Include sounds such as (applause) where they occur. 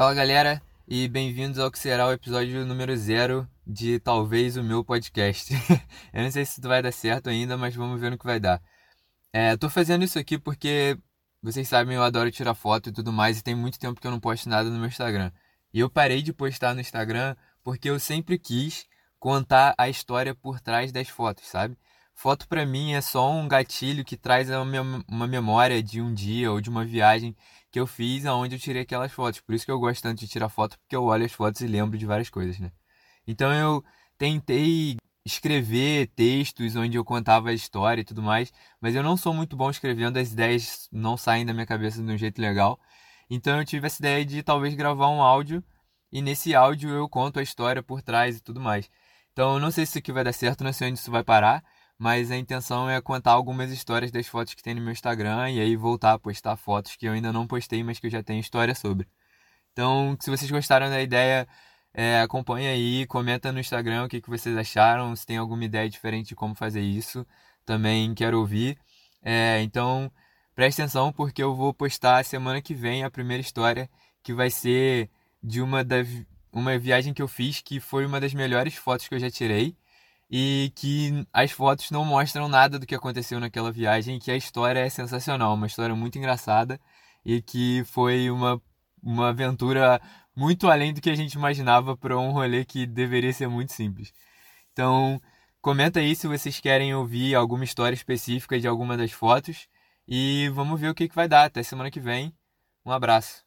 Fala galera e bem-vindos ao que será o episódio número zero de talvez o meu podcast. (laughs) eu não sei se vai dar certo ainda, mas vamos ver no que vai dar. É, tô fazendo isso aqui porque vocês sabem, eu adoro tirar foto e tudo mais, e tem muito tempo que eu não posto nada no meu Instagram. E eu parei de postar no Instagram porque eu sempre quis contar a história por trás das fotos, sabe? Foto para mim é só um gatilho que traz uma memória de um dia ou de uma viagem que eu fiz aonde eu tirei aquelas fotos. Por isso que eu gosto tanto de tirar foto, porque eu olho as fotos e lembro de várias coisas, né? Então eu tentei escrever textos onde eu contava a história e tudo mais, mas eu não sou muito bom escrevendo, as ideias não saem da minha cabeça de um jeito legal. Então eu tive essa ideia de talvez gravar um áudio e nesse áudio eu conto a história por trás e tudo mais. Então eu não sei se isso aqui vai dar certo, não sei onde isso vai parar, mas a intenção é contar algumas histórias das fotos que tem no meu Instagram e aí voltar a postar fotos que eu ainda não postei, mas que eu já tenho história sobre. Então, se vocês gostaram da ideia, é, acompanha aí, comenta no Instagram o que, que vocês acharam, se tem alguma ideia diferente de como fazer isso, também quero ouvir. É, então, preste atenção porque eu vou postar semana que vem a primeira história, que vai ser de uma, da, uma viagem que eu fiz, que foi uma das melhores fotos que eu já tirei e que as fotos não mostram nada do que aconteceu naquela viagem, que a história é sensacional, uma história muito engraçada e que foi uma, uma aventura muito além do que a gente imaginava para um rolê que deveria ser muito simples. Então, comenta aí se vocês querem ouvir alguma história específica de alguma das fotos e vamos ver o que, que vai dar. Até semana que vem. Um abraço.